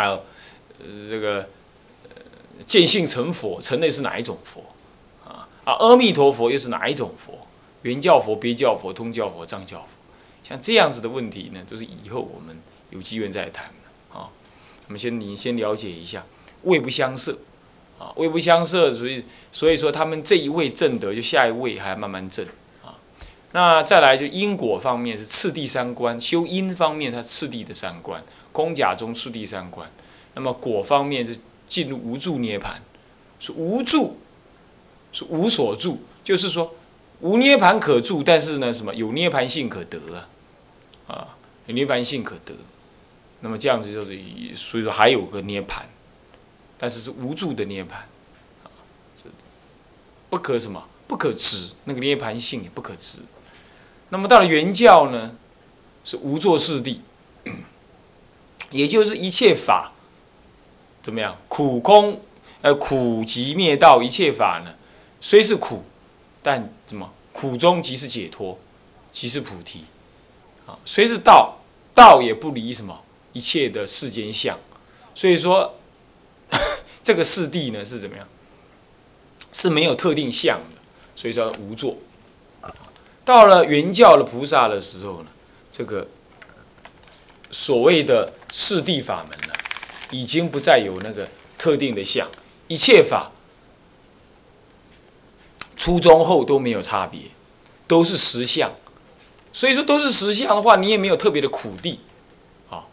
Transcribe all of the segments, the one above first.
还有呃这个呃见性成佛，成的是哪一种佛啊？啊，阿弥陀佛又是哪一种佛？原教佛、别教佛、通教佛、藏教佛，像这样子的问题呢，都是以后我们有机缘再谈啊。我们先你先了解一下，位不相涉啊，位不相涉，所以所以说他们这一位正德，就下一位还要慢慢正啊。那再来就因果方面是次第三观，修因方面它次第的三观，空假中是第三观。那么果方面是进入无助涅盘，是无助，是无所住，就是说。无涅盘可住，但是呢，什么有涅盘性可得啊？啊，有涅盘性可得，那么这样子就是，所以说还有个涅盘，但是是无助的涅盘，不可什么不可知，那个涅盘性也不可知。那么到了原教呢，是无作事地，也就是一切法怎么样？苦空，呃，苦集灭道，一切法呢，虽是苦。但什么苦中即是解脱，即是菩提，啊，虽是道，道也不离什么一切的世间相，所以说 这个四谛呢是怎么样？是没有特定相的，所以叫无作。到了原教的菩萨的时候呢，这个所谓的四谛法门呢，已经不再有那个特定的相，一切法。初中后都没有差别，都是实相，所以说都是实相的话，你也没有特别的苦地，啊，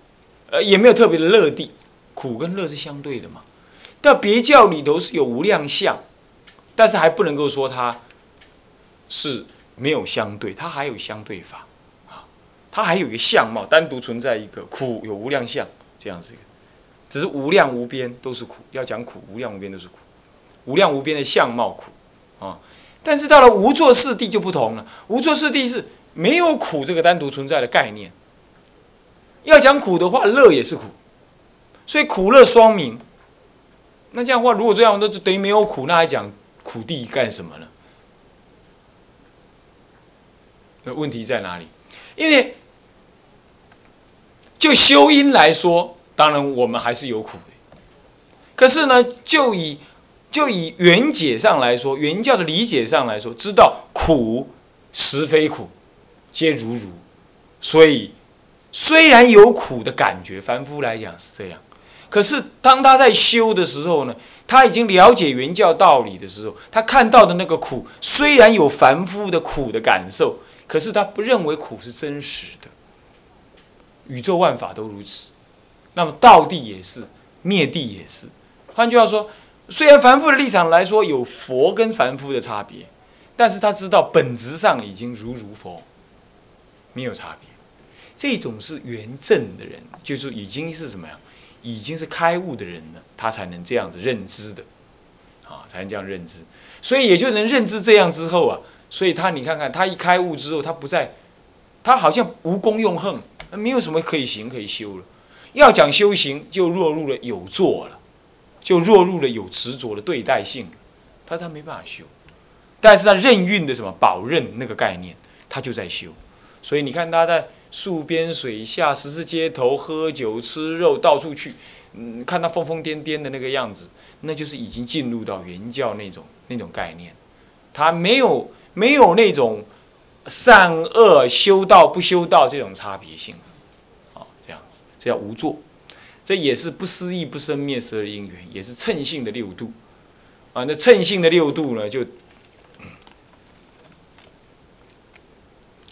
呃，也没有特别的乐地，苦跟乐是相对的嘛。但别教里头是有无量相，但是还不能够说它是没有相对，它还有相对法，它还有一个相貌，单独存在一个苦有无量相这样子，只是无量无边都是苦，要讲苦无量无边都是苦，无量无边的相貌苦，啊。但是到了无作四谛就不同了，无作四谛是没有苦这个单独存在的概念。要讲苦的话，乐也是苦，所以苦乐双明。那这样的话，如果这样，那就等于没有苦，那还讲苦地干什么呢？那问题在哪里？因为就修因来说，当然我们还是有苦的。可是呢，就以就以原解上来说，原教的理解上来说，知道苦实非苦，皆如如。所以虽然有苦的感觉，凡夫来讲是这样，可是当他在修的时候呢，他已经了解原教道理的时候，他看到的那个苦，虽然有凡夫的苦的感受，可是他不认为苦是真实的。宇宙万法都如此，那么道地也是，灭地也是。换句话说。虽然凡夫的立场来说有佛跟凡夫的差别，但是他知道本质上已经如如佛，没有差别。这种是圆正的人，就是已经是什么呀？已经是开悟的人了，他才能这样子认知的，啊，才能这样认知。所以也就能认知这样之后啊，所以他你看看他一开悟之后，他不再，他好像无功用恨，那没有什么可以行可以修了。要讲修行，就落入了有做了。就落入了有执着的对待性，他他没办法修，但是他任运的什么保任那个概念，他就在修。所以你看他在树边水下十字街头喝酒吃肉到处去，嗯，看他疯疯癫癫的那个样子，那就是已经进入到原教那种那种概念，他没有没有那种善恶修道不修道这种差别性，啊，这样子，这叫无作。这也是不思议不生灭十二因缘，也是称性的六度啊。那称性的六度呢，就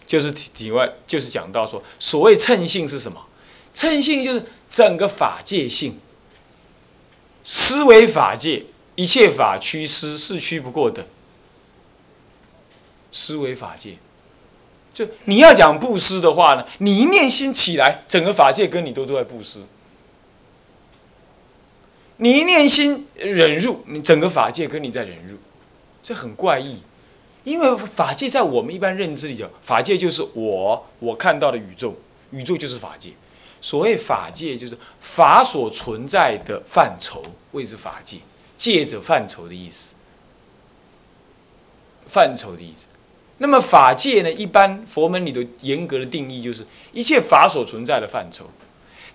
就是体外，就是讲到说，所谓称性是什么？称性就是整个法界性，思维法界，一切法趋思是趋不过的。思维法界，就你要讲布施的话呢，你一念心起来，整个法界跟你都都在布施。你一念心忍入，你整个法界跟你在忍入，这很怪异。因为法界在我们一般认知里头，法界就是我我看到的宇宙，宇宙就是法界。所谓法界，就是法所存在的范畴，谓之法界，借着范畴的意思。范畴的意思。那么法界呢？一般佛门里头严格的定义就是一切法所存在的范畴。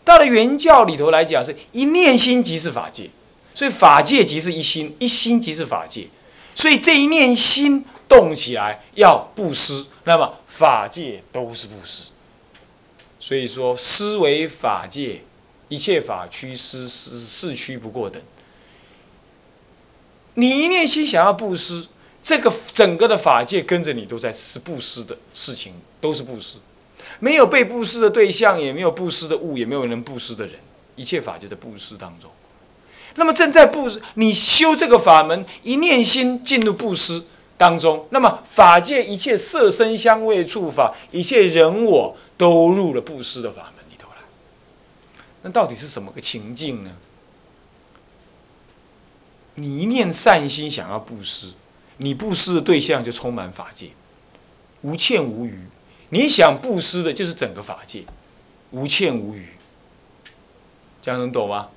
到了原教里头来讲，是一念心即是法界，所以法界即是一心，一心即是法界，所以这一念心动起来要布施，那么法界都是布施。所以说，施为法界，一切法趋施，是是趋不过等。你一念心想要布施，这个整个的法界跟着你都在是布施的事情，都是布施。没有被布施的对象，也没有布施的物，也没有能布施的人，一切法就在布施当中。那么正在布施，你修这个法门，一念心进入布施当中，那么法界一切色身香味触法，一切人我都入了布施的法门里头来。那到底是什么个情境呢？你一念善心想要布施，你布施的对象就充满法界，无欠无余。你想布施的就是整个法界，无欠无余，这样能懂吗？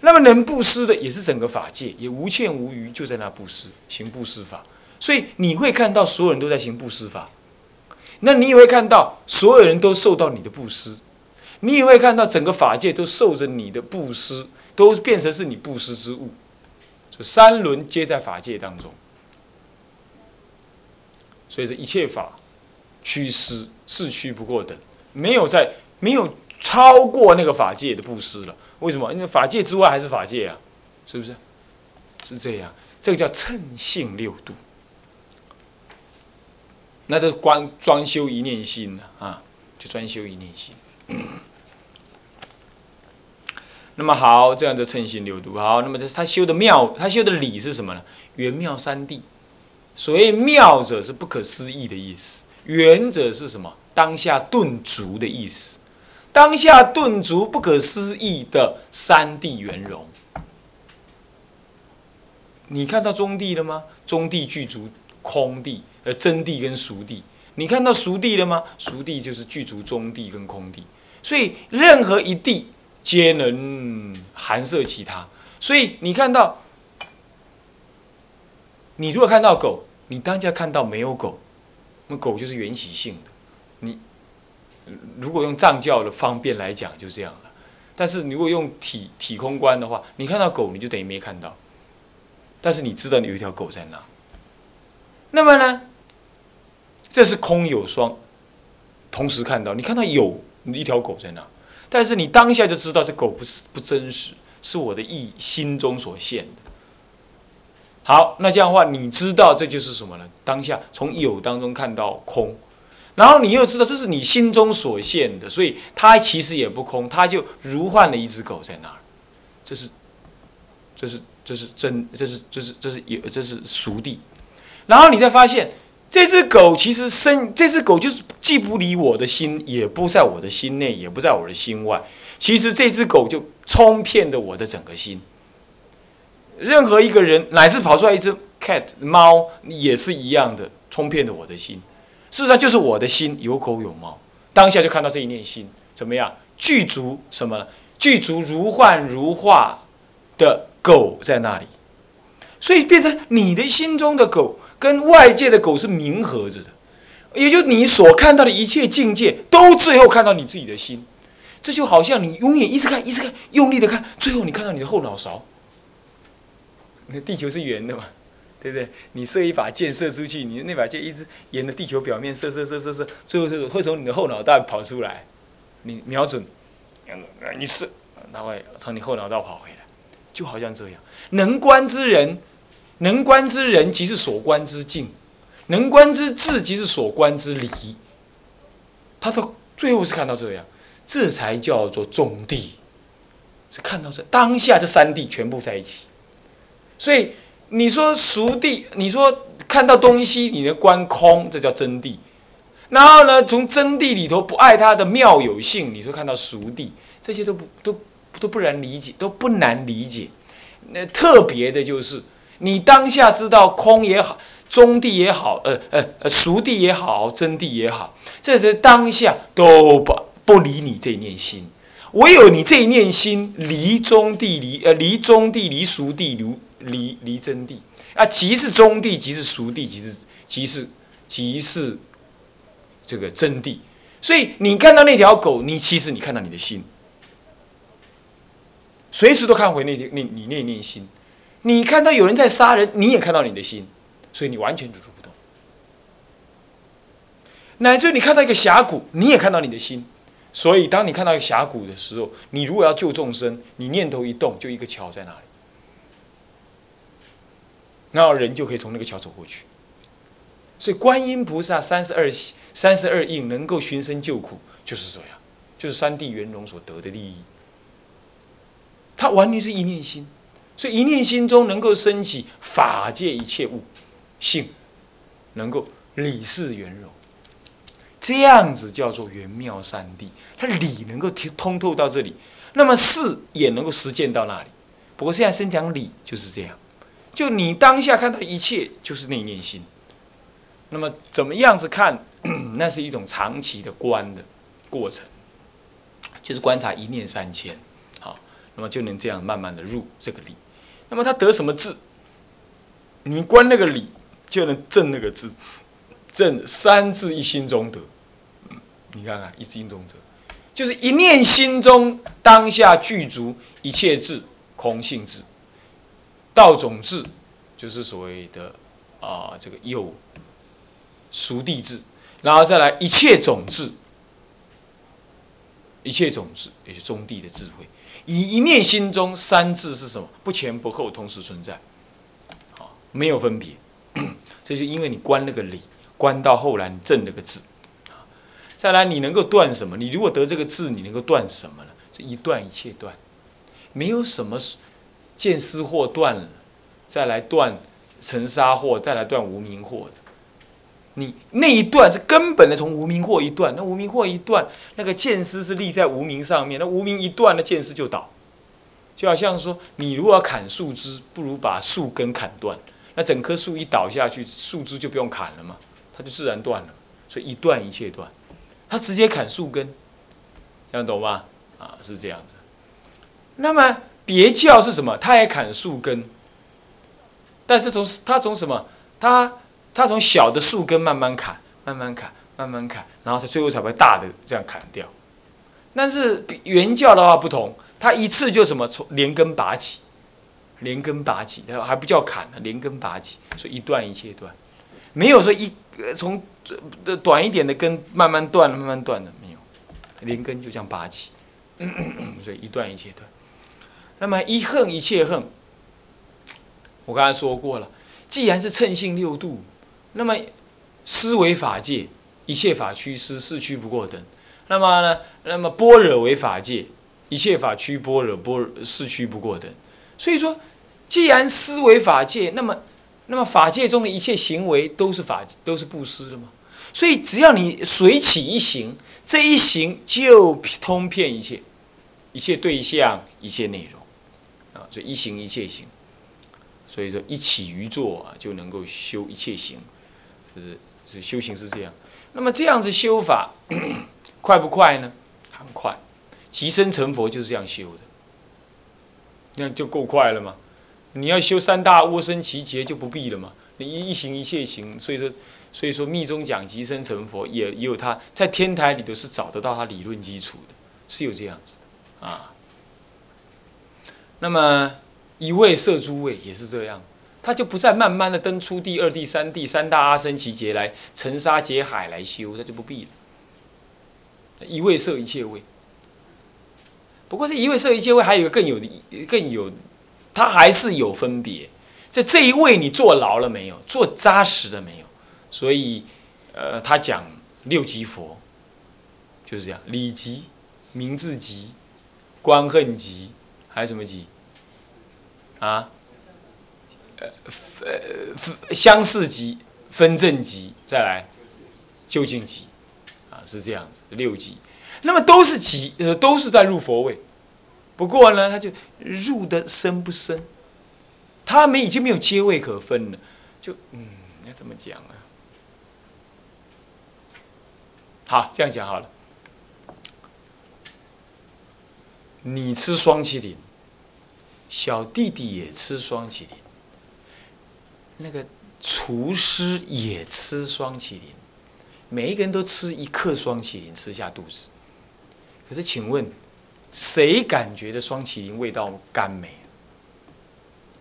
那么能布施的也是整个法界，也无欠无余，就在那布施，行布施法。所以你会看到所有人都在行布施法，那你也会看到所有人都受到你的布施，你也会看到整个法界都受着你的布施，都变成是你布施之物。就三轮皆在法界当中，所以这一切法。趋施是趋不过等，没有在没有超过那个法界的布施了。为什么？因为法界之外还是法界啊，是不是？是这样，这个叫称性六度。那都光专修一念心啊，就专修一念心。那么好，这样的称性六度好。那么这他修的妙，他修的理是什么呢？圆妙三谛。所谓妙者，是不可思议的意思。原者是什么？当下顿足的意思。当下顿足，不可思议的三地圆融。你看到中地了吗？中地具足空地，呃，真地跟熟地。你看到熟地了吗？熟地就是具足中地跟空地。所以任何一地皆能含摄其他。所以你看到，你如果看到狗，你当下看到没有狗。那狗就是缘起性的，你如果用藏教的方便来讲，就这样了。但是如果用体体空观的话，你看到狗，你就等于没看到。但是你知道你有一条狗在那。那么呢，这是空有双，同时看到，你看到有一条狗在那，但是你当下就知道这狗不是不真实，是我的意心中所现的。好，那这样的话，你知道这就是什么呢？当下从有当中看到空，然后你又知道这是你心中所现的，所以它其实也不空，它就如换了一只狗在那儿。这是，这是，这是真，这是，这是，这是有，这是熟地。然后你再发现，这只狗其实生，这只狗就是既不离我的心，也不在我的心内，也不在我的心外。其实这只狗就冲骗的我的整个心。任何一个人，乃至跑出来一只 cat 猫，也是一样的，冲骗了我的心。事实上，就是我的心有狗有猫，当下就看到这一念心怎么样？具足什么？具足如幻如化的狗在那里，所以变成你的心中的狗跟外界的狗是冥合着的，也就你所看到的一切境界，都最后看到你自己的心。这就好像你永远一直看，一直看，用力的看，最后你看到你的后脑勺。那地球是圆的嘛，对不对？你射一把箭射出去，你那把箭一直沿着地球表面射射射射射，最后是会从你的后脑袋跑出来。你瞄准，你射，它会从你后脑袋跑回来，就好像这样。能观之人，能观之人即是所观之境；能观之智即是所观之理。他到最后是看到这样，这才叫做中地，是看到这当下这三地全部在一起。所以你说熟地，你说看到东西，你的观空，这叫真谛。然后呢，从真谛里头不爱它的妙有性，你说看到熟地，这些都不都都不难理解，都不难理解。那特别的就是，你当下知道空也好，中地也好，呃呃呃，熟地也好，真谛也好，这在当下都不不理你这一念心。唯有你这一念心离中地离呃离中地离熟地离。离离真谛啊，即是中谛，即是熟谛，即是即是即是这个真谛。所以你看到那条狗，你其实你看到你的心，随时都看回那那你那念心。你看到有人在杀人，你也看到你的心，所以你完全止住不动。乃至你看到一个峡谷，你也看到你的心，所以当你看到一个峡谷的时候，你如果要救众生，你念头一动，就一个桥在那里，然后人就可以从那个桥走过去。所以观音菩萨三十二三十二应能够寻声救苦，就是这样，就是三地圆融所得的利益。他完全是一念心，所以一念心中能够升起法界一切物性，能够理事圆融，这样子叫做圆妙三谛。他理能够通透到这里，那么事也能够实践到那里。不过现在先讲理就是这样，就你当下看到一切就是那念心。那么怎么样子看？那是一种长期的观的过程，就是观察一念三千，好，那么就能这样慢慢的入这个理。那么他得什么字？你观那个理，就能证那个字，证三字一心中得。你看看一心中得，就是一念心中当下具足一切智，空性智，道种智，就是所谓的啊这个有。熟地智，然后再来一切种智，一切种智也是中地的智慧。以一念心中三智是什么？不前不后，同时存在，好，没有分别。这就因为你观那个理，观到后来你证那个智。再来你能够断什么？你如果得这个智，你能够断什么呢？这一断一切断，没有什么见思惑断了，再来断尘沙惑，再来断无名惑的。你那一段是根本的，从无名惑一段，那无名惑一段，那个剑丝是立在无名上面，那无名一断，那剑丝就倒，就好像说，你如果要砍树枝，不如把树根砍断，那整棵树一倒下去，树枝就不用砍了嘛，它就自然断了，所以一断一切断，他直接砍树根，这样懂吗？啊，是这样子。那么别教是什么？他也砍树根，但是从他从什么？他。他从小的树根慢慢砍，慢慢砍，慢慢砍，然后他最后才会大的这样砍掉。但是原教的话不同，他一次就什么从连根拔起，连根拔起，他还不叫砍呢，连根拔起，所以一段一切断，没有说一从短一点的根慢慢断了，慢慢断的没有，连根就这样拔起，所以一段一切断。那么一横一切横，我刚才说过了，既然是称性六度。那么，思为法界，一切法趋思，四趋不过等。那么呢？那么般若为法界，一切法趋般若，般若四趋不过等。所以说，既然思为法界，那么，那么法界中的一切行为都是法，都是布施的嘛。所以只要你随起一行，这一行就通遍一切，一切对象，一切内容所以一行一切行，所以说一起于坐啊，就能够修一切行。是是修行是这样，那么这样子修法 快不快呢？很快，即生成佛就是这样修的，那就够快了嘛。你要修三大窝生奇劫就不必了嘛。你一行一切行，所以说所以说密宗讲即生成佛也也有他在天台里头是找得到他理论基础的，是有这样子的啊。那么一位摄诸位也是这样。他就不再慢慢的登出第二、第三地三大阿僧祇劫来沉沙劫海来修，他就不必了。一位摄一切位。不过这一位摄一切位还有一个更有更有，他还是有分别。在这一位你坐牢了没有？坐扎实了没有？所以，呃，他讲六级佛，就是这样：理级、名字级、观恨级，还有什么级？啊？呃，呃，相似级、分正级，再来究竟级，啊，是这样子，六级，那么都是级，呃，都是在入佛位，不过呢，他就入的深不深，他们已经没有阶位可分了，就嗯，要怎么讲啊？好，这样讲好了，你吃双麒麟，小弟弟也吃双麒麟。那个厨师也吃双麒麟，每一个人都吃一克双麒麟吃下肚子。可是请问，谁感觉的双麒麟味道甘美？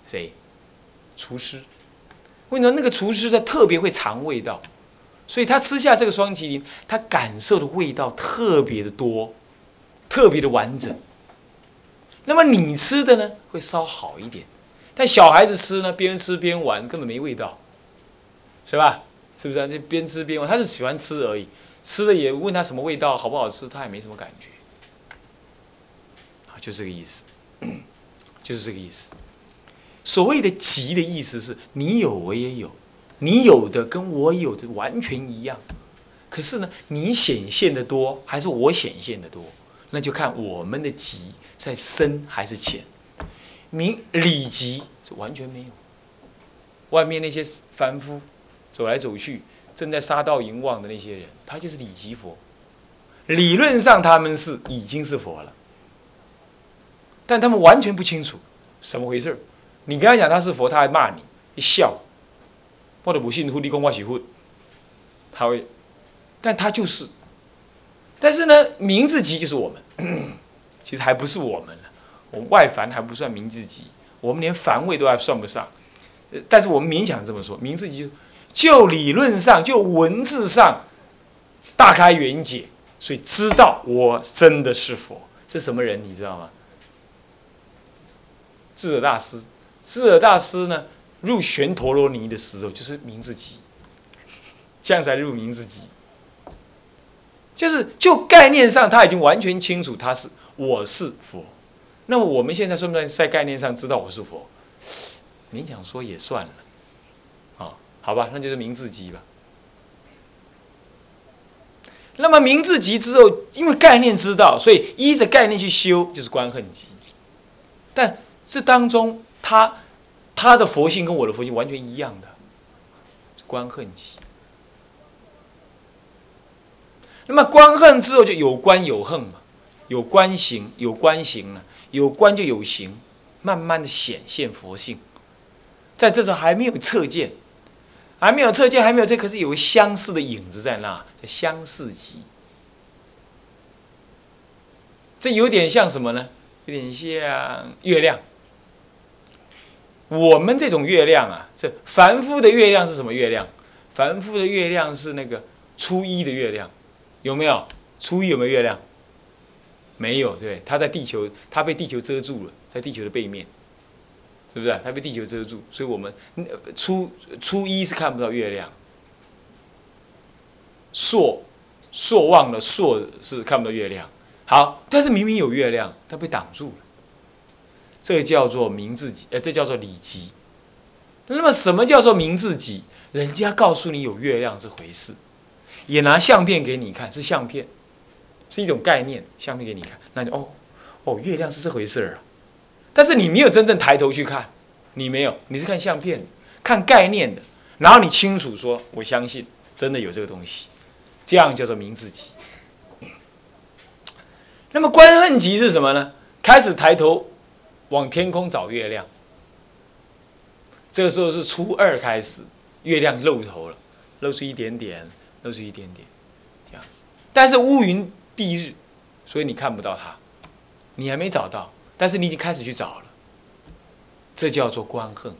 谁？厨师。为什么那个厨师他特别会尝味道？所以他吃下这个双麒麟，他感受的味道特别的多，特别的完整。那么你吃的呢，会稍好一点，但小孩子吃呢，边吃边玩，根本没味道，是吧？是不是啊？就边吃边玩，他是喜欢吃而已，吃的也问他什么味道，好不好吃，他也没什么感觉。啊，就这个意思，就是这个意思。所谓的“急”的意思是你有我也有。你有的跟我有的完全一样，可是呢，你显现的多还是我显现的多？那就看我们的急在深还是浅。明理急是完全没有。外面那些凡夫走来走去，正在杀道淫妄的那些人，他就是理吉佛。理论上他们是已经是佛了，但他们完全不清楚怎么回事你跟他讲他是佛，他还骂你，一笑。或者不信佛，你讲我是佛，他会，但他就是，但是呢，名字级就是我们，其实还不是我们了，我们外凡还不算名字级，我们连凡位都还算不上，但是我们勉强这么说，名字级就理论上就文字上大开圆解，所以知道我真的是佛，这什么人你知道吗？智者大师，智者大师呢？入玄陀罗尼的时候，就是名字集，这样才入名字集。就是就概念上，他已经完全清楚他是我是佛。那么我们现在算不算在概念上知道我是佛？勉强说也算了。啊，好吧，那就是名字集吧。那么名字集之后，因为概念知道，所以依着概念去修，就是观恨集。但这当中他。他的佛性跟我的佛性完全一样的，观恨起。那么观恨之后就有观有恨嘛，有观行有观行了，有观就有行，慢慢的显现佛性。在这时候还没有测见，还没有测见，还没有这，可是有个相似的影子在那，叫相似极。这有点像什么呢？有点像月亮。我们这种月亮啊，这凡夫的月亮是什么月亮？凡夫的月亮是那个初一的月亮，有没有？初一有没有月亮？没有，对，它在地球，它被地球遮住了，在地球的背面，是不是？它被地球遮住，所以我们初初一是看不到月亮。朔朔望了，朔是看不到月亮。好，但是明明有月亮，它被挡住了。这叫做名字己，呃，这叫做礼集。那么，什么叫做名字己？人家告诉你有月亮这回事，也拿相片给你看，是相片，是一种概念，相片给你看，那就哦，哦，月亮是这回事儿啊。但是你没有真正抬头去看，你没有，你是看相片，看概念的，然后你清楚说，我相信真的有这个东西，这样叫做名字集。那么观恨集是什么呢？开始抬头。往天空找月亮，这个时候是初二开始，月亮露头了，露出一点点，露出一点点，这样子。但是乌云蔽日，所以你看不到它，你还没找到，但是你已经开始去找了，这叫做观恨，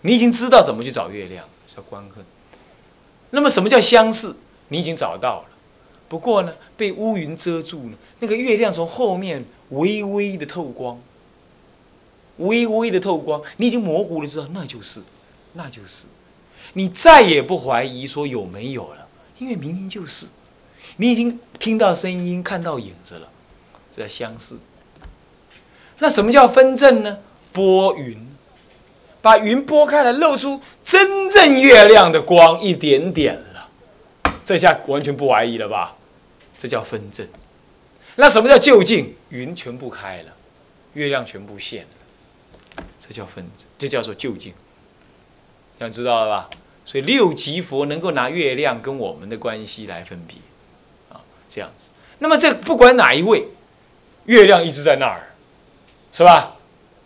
你已经知道怎么去找月亮，叫观恨。那么什么叫相似？你已经找到了，不过呢，被乌云遮住了，那个月亮从后面微微的透光。微微的透光，你已经模糊了，知道那就是，那就是，你再也不怀疑说有没有了，因为明明就是，你已经听到声音，看到影子了，这叫相似。那什么叫分正呢？拨云，把云拨开来，露出真正月亮的光一点点了，这下完全不怀疑了吧？这叫分正。那什么叫就近？云全部开了，月亮全部现了。这叫分，这叫做就近，想知道了吧？所以六级佛能够拿月亮跟我们的关系来分别，这样子。那么这不管哪一位，月亮一直在那儿，是吧？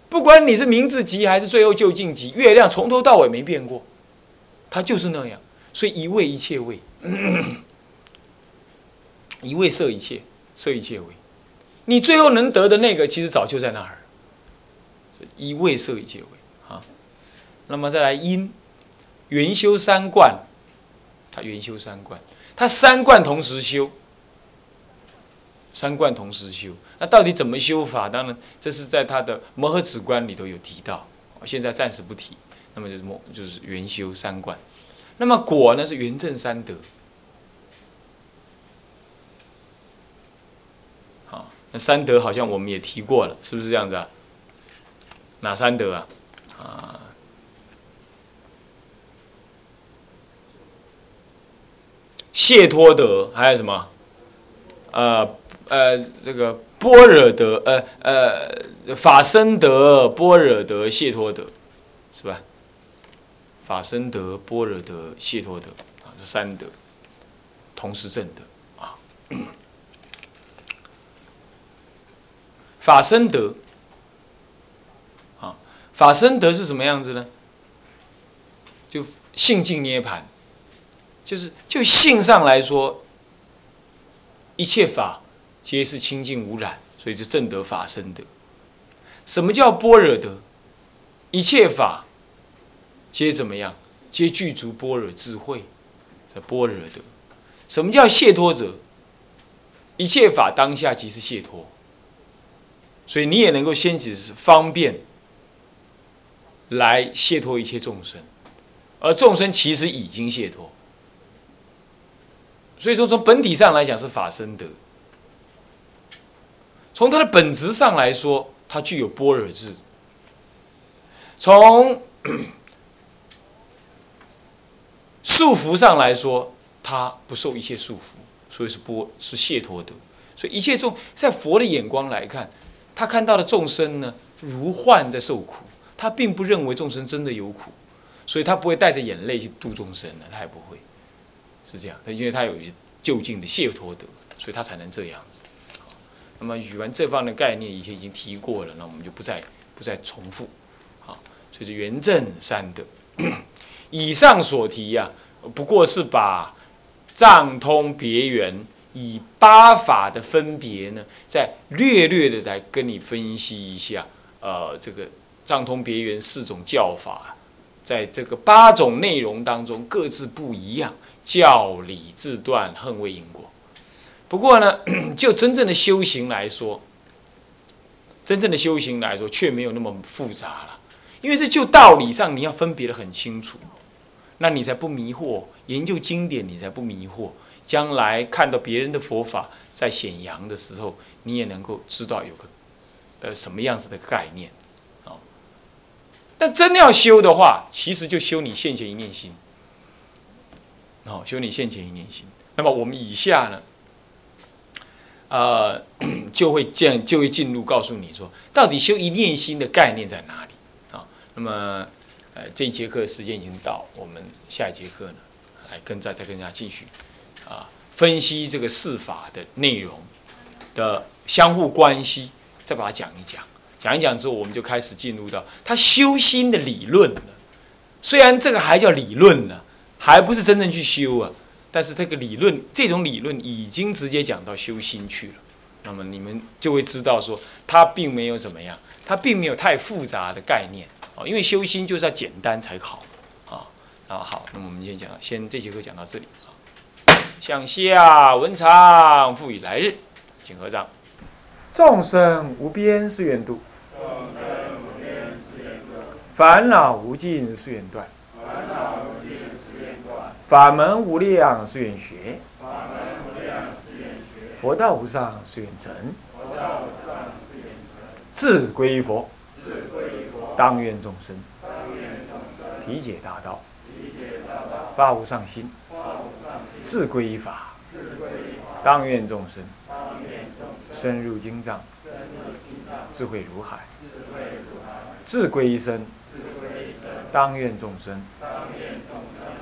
不管你是名字级还是最后就近级，月亮从头到尾没变过，它就是那样。所以一位一切位，一位摄一切，摄一切位，你最后能得的那个，其实早就在那儿。以位摄一切位啊。那么再来因，圆修三观，他圆修三观，他三观同时修，三观同时修。那到底怎么修法？当然，这是在他的摩诃止观里头有提到，现在暂时不提。那么就是摩，就是圆修三观。那么果呢是圆正三德。好，那三德好像我们也提过了，是不是这样子啊？哪三德啊？啊，谢托德还有什么？呃呃，这个般若德，呃呃，法身德、般若德、谢托德，是吧？法身德、般若德、谢托德啊，这三德同时证的啊。法身德啊。法身德是什么样子呢？就性净涅盘，就是就性上来说，一切法皆是清净无染，所以就正得法身德。什么叫般若德？一切法皆怎么样？皆具足般若智慧，叫般若德。什么叫解脱者？一切法当下即是解脱，所以你也能够先只是方便。来解脱一切众生，而众生其实已经解脱，所以说从本体上来讲是法身德，从它的本质上来说，它具有波尔智；从束缚上来说，它不受一切束缚，所以是波是解脱德。所以一切众在佛的眼光来看，他看到的众生呢，如幻在受苦。他并不认为众生真的有苦，所以他不会带着眼泪去度众生的，他也不会，是这样。他因为他有就近的解脱德，所以他才能这样子。那么语文这方面的概念以前已经提过了，那我们就不再不再重复。好，所以是圆正三德。以上所提呀，不过是把藏通别圆以八法的分别呢，再略略的来跟你分析一下。呃，这个。藏通别圆四种教法，在这个八种内容当中各自不一样，教理自断，恨为因果。不过呢，就真正的修行来说，真正的修行来说却没有那么复杂了，因为这就道理上你要分别的很清楚，那你才不迷惑。研究经典你才不迷惑，将来看到别人的佛法在显扬的时候，你也能够知道有个呃什么样子的概念。但真要修的话，其实就修你现前一念心。哦，修你现前一念心。那么我们以下呢，呃，就会进就会进入告诉你说，到底修一念心的概念在哪里啊？那么，呃，这一节课时间已经到，我们下一节课呢，来跟再再跟大家继续啊，分析这个四法的内容的相互关系，再把它讲一讲。讲一讲之后，我们就开始进入到他修心的理论了。虽然这个还叫理论呢，还不是真正去修啊。但是这个理论，这种理论已经直接讲到修心去了。那么你们就会知道说，它并没有怎么样，它并没有太复杂的概念啊。因为修心就是要简单才好啊。啊好，那么我们先讲，先这节课讲到这里啊。向下文长赋予来日，请合掌。众生无边誓愿度。烦恼无尽誓愿断，法门无量誓愿学，佛道无上誓愿成，自归佛，当愿众生。体解大道，发无上心，自归法，当愿众生。深入经藏，智慧如海，自归一生。当愿众生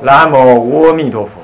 南无阿弥陀佛。